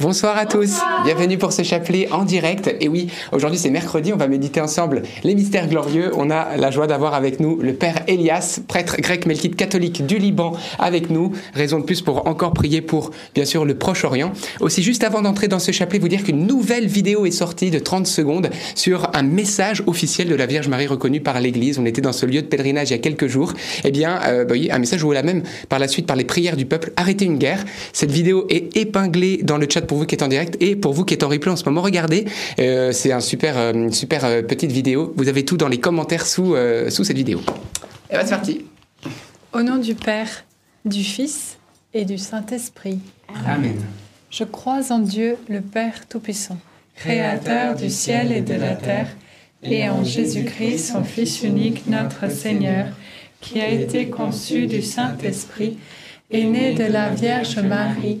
Bonsoir à tous, bienvenue pour ce chapelet en direct. Et oui, aujourd'hui c'est mercredi, on va méditer ensemble les mystères glorieux. On a la joie d'avoir avec nous le Père Elias, prêtre grec melkite catholique du Liban, avec nous. Raison de plus pour encore prier pour, bien sûr, le Proche-Orient. Aussi, juste avant d'entrer dans ce chapelet, vous dire qu'une nouvelle vidéo est sortie de 30 secondes sur un message officiel de la Vierge Marie reconnue par l'Église. On était dans ce lieu de pèlerinage il y a quelques jours. Eh bien, euh, bah oui, un message où la même, par la suite, par les prières du peuple, arrêter une guerre. Cette vidéo est épinglée dans le chat pour vous qui êtes en direct et pour vous qui êtes en replay en ce moment. Regardez, euh, c'est un super, euh, une super euh, petite vidéo. Vous avez tout dans les commentaires sous, sous cette vidéo. Et bah, c'est parti. Au nom du Père, du Fils et du Saint-Esprit. Amen. Je crois en Dieu, le Père Tout-Puissant, Créateur du ciel et de la terre, et en Jésus-Christ, son Fils unique, notre Seigneur, qui a été conçu du Saint-Esprit, est né de la Vierge Marie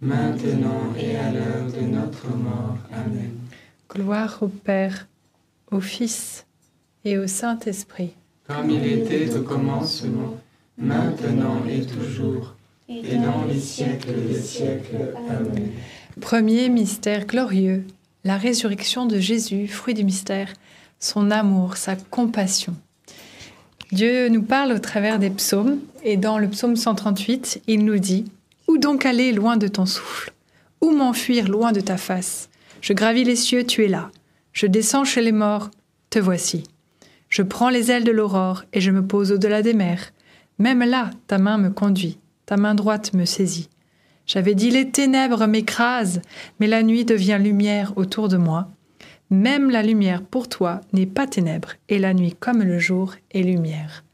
maintenant et à l'heure de notre mort. Amen. Gloire au Père, au Fils et au Saint-Esprit. Comme il était au commencement, maintenant et toujours, et dans les siècles des siècles. Amen. Premier mystère glorieux, la résurrection de Jésus, fruit du mystère, son amour, sa compassion. Dieu nous parle au travers des psaumes, et dans le psaume 138, il nous dit où donc aller loin de ton souffle? Où m'enfuir loin de ta face? Je gravis les cieux, tu es là. Je descends chez les morts, te voici. Je prends les ailes de l'aurore et je me pose au-delà des mers. Même là, ta main me conduit, ta main droite me saisit. J'avais dit les ténèbres m'écrasent, mais la nuit devient lumière autour de moi. Même la lumière pour toi n'est pas ténèbres, et la nuit comme le jour est lumière.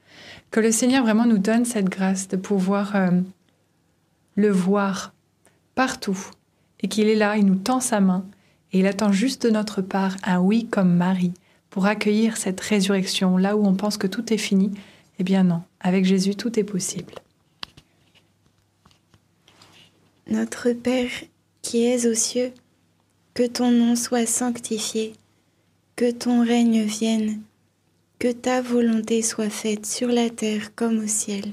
Que le Seigneur vraiment nous donne cette grâce de pouvoir euh, le voir partout et qu'il est là, il nous tend sa main et il attend juste de notre part un oui comme Marie pour accueillir cette résurrection là où on pense que tout est fini. Eh bien non, avec Jésus tout est possible. Notre Père qui es aux cieux, que ton nom soit sanctifié, que ton règne vienne, que ta volonté soit faite sur la terre comme au ciel.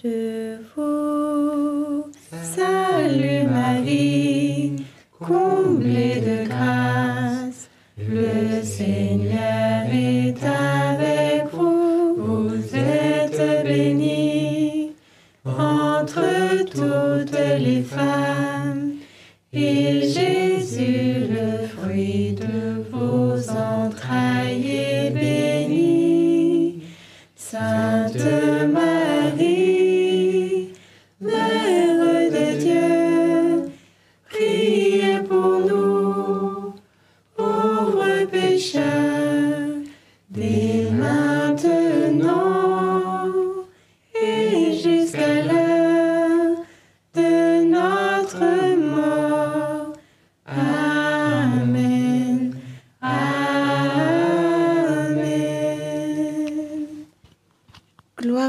Je vous salue Marie, comblée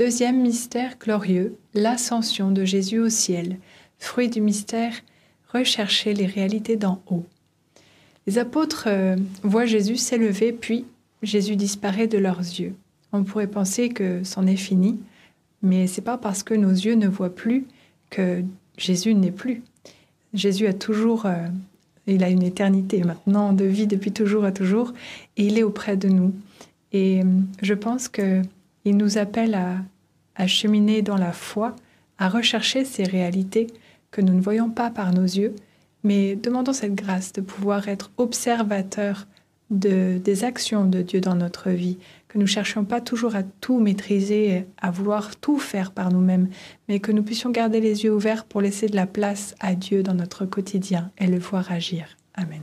Deuxième mystère glorieux, l'ascension de Jésus au ciel. Fruit du mystère, rechercher les réalités d'en haut. Les apôtres euh, voient Jésus s'élever, puis Jésus disparaît de leurs yeux. On pourrait penser que c'en est fini, mais c'est pas parce que nos yeux ne voient plus que Jésus n'est plus. Jésus a toujours, euh, il a une éternité maintenant de vie depuis toujours à toujours, et il est auprès de nous. Et euh, je pense que il nous appelle à, à cheminer dans la foi, à rechercher ces réalités que nous ne voyons pas par nos yeux, mais demandons cette grâce de pouvoir être observateurs de, des actions de Dieu dans notre vie, que nous cherchions pas toujours à tout maîtriser, à vouloir tout faire par nous-mêmes, mais que nous puissions garder les yeux ouverts pour laisser de la place à Dieu dans notre quotidien et le voir agir. Amen.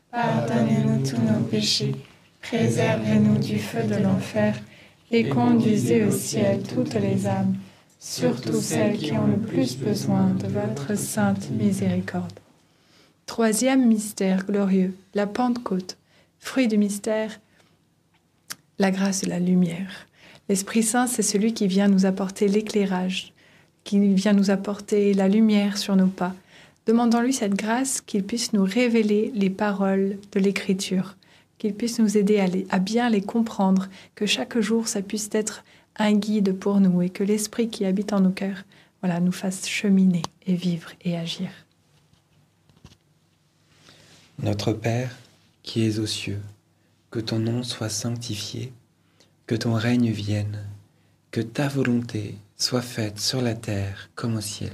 Pardonnez-nous tous nos péchés, préservez-nous du feu de l'enfer, et conduisez au ciel toutes les âmes, surtout celles qui ont le plus besoin de votre sainte miséricorde. Troisième mystère glorieux, la Pentecôte. Fruit du mystère, la grâce de la lumière. L'Esprit Saint, c'est celui qui vient nous apporter l'éclairage, qui vient nous apporter la lumière sur nos pas. Demandons-lui cette grâce qu'il puisse nous révéler les paroles de l'Écriture, qu'il puisse nous aider à, bien les comprendre, que chaque jour ça puisse être un guide pour nous et que l'Esprit qui habite en nos cœurs voilà, nous fasse cheminer et vivre et agir. Notre Père, qui es aux cieux, que ton nom soit sanctifié, que ton règne vienne, que ta volonté soit faite sur la terre comme au ciel.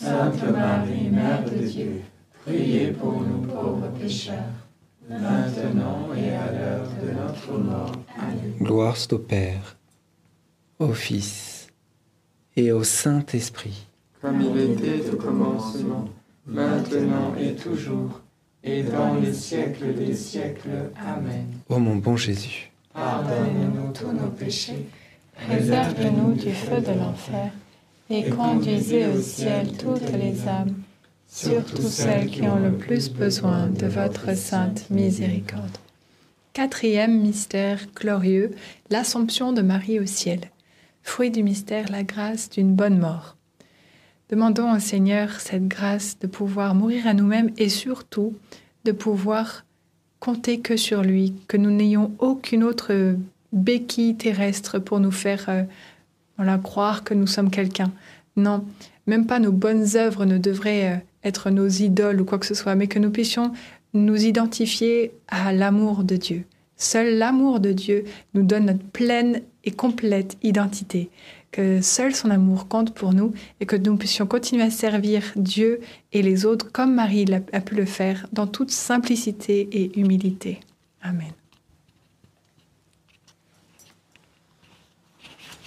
Sainte Marie, Mère de Dieu, priez pour nous pauvres pécheurs, maintenant et à l'heure de notre mort. Amen. Gloire soit au Père, au Fils et au Saint-Esprit. Comme il était au commencement, maintenant et toujours, et dans les siècles des siècles. Amen. Ô mon bon Jésus, Pardonne-nous tous nos péchés, Préserve-nous du feu de l'enfer et conduisez au ciel toutes les âmes, surtout celles qui ont le plus besoin de votre sainte miséricorde. Quatrième mystère glorieux, l'Assomption de Marie au ciel. Fruit du mystère, la grâce d'une bonne mort. Demandons au Seigneur cette grâce de pouvoir mourir à nous-mêmes et surtout de pouvoir compter que sur lui, que nous n'ayons aucune autre béquille terrestre pour nous faire euh, voilà, croire que nous sommes quelqu'un. Non, même pas nos bonnes œuvres ne devraient euh, être nos idoles ou quoi que ce soit, mais que nous puissions nous identifier à l'amour de Dieu. Seul l'amour de Dieu nous donne notre pleine et complète identité. Que seul son amour compte pour nous et que nous puissions continuer à servir Dieu et les autres comme Marie a pu le faire dans toute simplicité et humilité. Amen.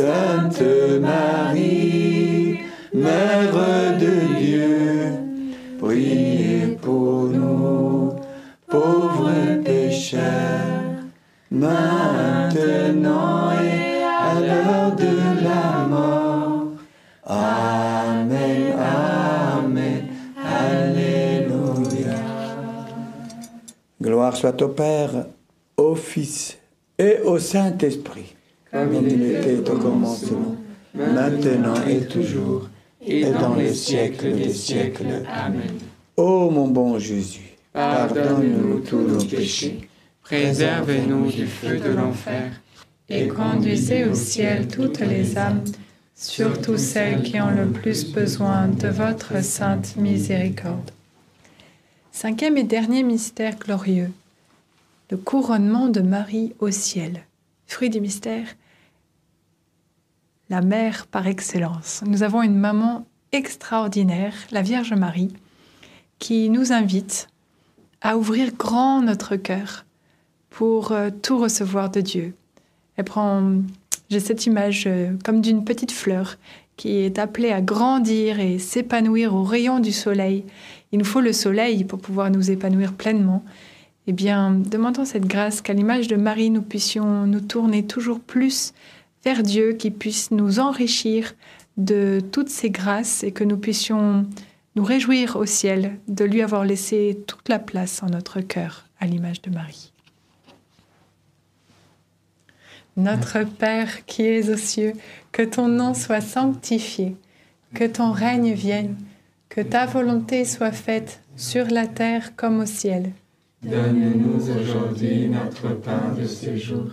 Sainte Marie, Mère de Dieu, priez pour nous, pauvres pécheurs, maintenant et à l'heure de la mort. Amen, Amen, Alléluia. Gloire soit au Père, au Fils et au Saint-Esprit, Comme il était au commencement, maintenant et toujours, et dans les siècles des siècles. Amen. Ô mon bon Jésus, Pardonne-nous tous nos péchés, préservez-nous du feu de l'enfer, et conduisez au ciel toutes les âmes, surtout celles qui ont le plus besoin de votre sainte miséricorde. Cinquième et dernier mystère glorieux, le couronnement de Marie au ciel. Fruit du mystère, la mère par excellence. Nous avons une maman extraordinaire, la Vierge Marie, qui nous invite à ouvrir grand notre cœur pour euh, tout recevoir de Dieu. Elle prend, j'ai cette image euh, comme d'une petite fleur qui est appelée à grandir et s'épanouir au rayon du soleil. Il nous faut le soleil pour pouvoir nous épanouir pleinement. Eh bien, demandons cette grâce qu'à l'image de Marie, nous puissions nous tourner toujours plus vers Dieu, qui puisse nous enrichir de toutes ces grâces et que nous puissions nous réjouir au ciel de lui avoir laissé toute la place en notre cœur, à l'image de Marie. Notre Père qui es aux cieux, que ton nom soit sanctifié, que ton règne vienne, que ta volonté soit faite sur la terre comme au ciel. Donne-nous aujourd'hui notre pain de ce jour.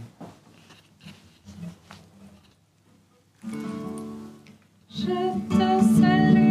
Je te salue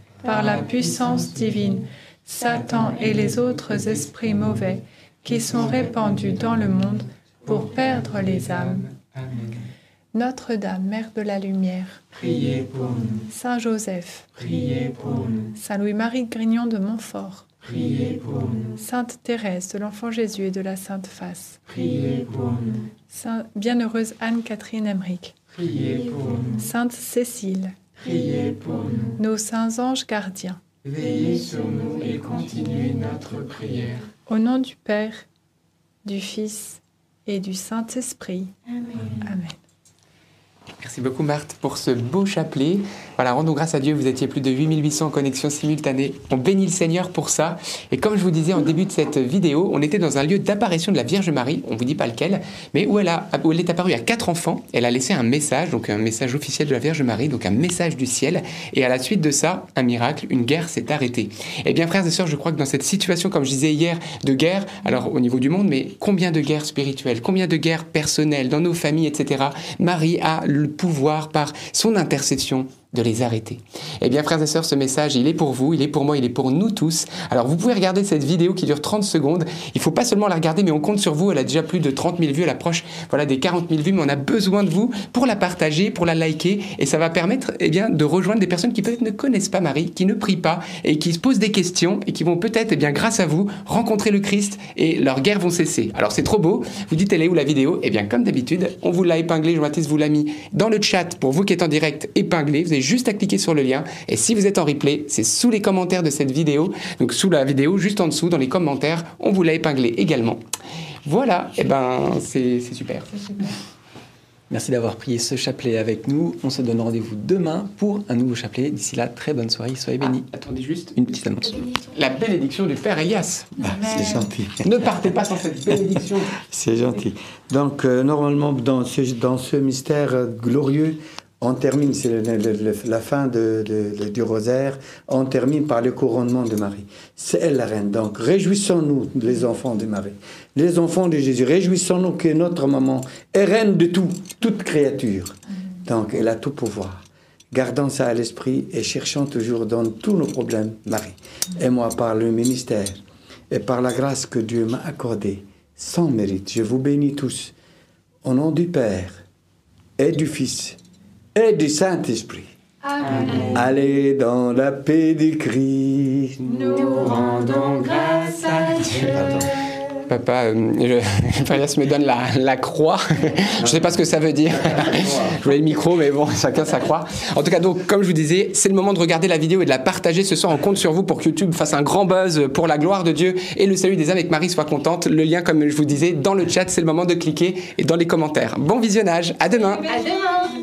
par la puissance divine Satan et les autres esprits mauvais qui sont répandus dans le monde pour perdre les âmes. Notre-Dame, Mère de la Lumière, Priez pour nous, Saint Joseph, priez pour nous, Saint Louis-Marie Grignon de Montfort, priez pour nous, Sainte Thérèse de l'Enfant Jésus et de la Sainte Face, priez pour nous, Saint Bienheureuse Anne-Catherine Emmerich, priez pour nous, Sainte Cécile, priez pour nous. nos saints anges gardiens, Veillez sur nous et continuez notre prière. au nom du Père, du Fils et du Saint-Esprit. Amen. Merci beaucoup Marthe pour ce beau chapelet. Voilà, rendons grâce à Dieu, vous étiez plus de 8800 connexions simultanées. On bénit le Seigneur pour ça. Et comme je vous disais en début de cette vidéo, on était dans un lieu d'apparition de la Vierge Marie, on vous dit pas lequel, mais où elle, a, où elle est apparue à quatre enfants. Elle a laissé un message, donc un message officiel de la Vierge Marie, donc un message du ciel. Et à la suite de ça, un miracle, une guerre s'est arrêtée. Eh bien frères et sœurs, je crois que dans cette situation, comme je disais hier, de guerre, alors au niveau du monde, mais combien de guerres spirituelles, combien de guerres personnelles dans nos familles, etc. Marie a le pouvoir par son intercession de les arrêter. Eh bien, frères et sœurs, ce message, il est pour vous, il est pour moi, il est pour nous tous. Alors, vous pouvez regarder cette vidéo qui dure 30 secondes. Il faut pas seulement la regarder, mais on compte sur vous. Elle a déjà plus de 30 000 vues, elle approche voilà, des 40 000 vues, mais on a besoin de vous pour la partager, pour la liker, et ça va permettre eh bien, de rejoindre des personnes qui peut-être ne connaissent pas Marie, qui ne prient pas, et qui se posent des questions, et qui vont peut-être, eh bien, grâce à vous, rencontrer le Christ, et leurs guerres vont cesser. Alors, c'est trop beau. Vous dites, elle est où la vidéo? Eh bien, comme d'habitude, on vous l'a épinglé, Jean-Baptiste vous l'a mis dans le chat pour vous qui êtes en direct épinglé. Juste à cliquer sur le lien. Et si vous êtes en replay, c'est sous les commentaires de cette vidéo. Donc sous la vidéo, juste en dessous, dans les commentaires, on vous l'a épinglé également. Voilà, et ben c'est c'est super. Merci d'avoir prié ce chapelet avec nous. On se donne rendez-vous demain pour un nouveau chapelet. D'ici là, très bonne soirée. Soyez bénis. Ah, attendez juste Une petite annonce. la bénédiction du Père Elias. Ah, c'est gentil. Ne partez pas sans cette bénédiction. C'est gentil. Donc, euh, normalement, dans ce, dans ce mystère glorieux, on termine, c'est la fin de- de- de- du rosaire, on termine par le couronnement de Marie. C'est elle la reine. Donc, réjouissons-nous, les enfants de Marie, les enfants de Jésus, réjouissons-nous que notre maman est reine de tout, toute créature. Donc, elle a tout pouvoir. Gardons ça à l'esprit et cherchons toujours dans tous nos problèmes, Marie. Et moi, par le ministère et par la grâce que Dieu m'a accordée, sans mérite, je vous bénis tous, au nom du Père et du Fils et du Saint-Esprit. Allez dans la paix du Christ. Nous rendons grâce à Dieu. Papa, euh, je- me donne la, la croix. je sais pas ce que ça veut dire. je voulais le micro, mais bon, chacun sa croix. En tout cas, donc, comme je vous disais, c'est le moment de regarder la vidéo et de la partager ce soir. On compte sur vous pour que YouTube fasse un grand buzz pour la gloire de Dieu et le salut des âmes et que Marie soit contente. Le lien, comme je vous disais, dans le chat, c'est le moment de cliquer et dans les commentaires. Bon visionnage. À demain. À demain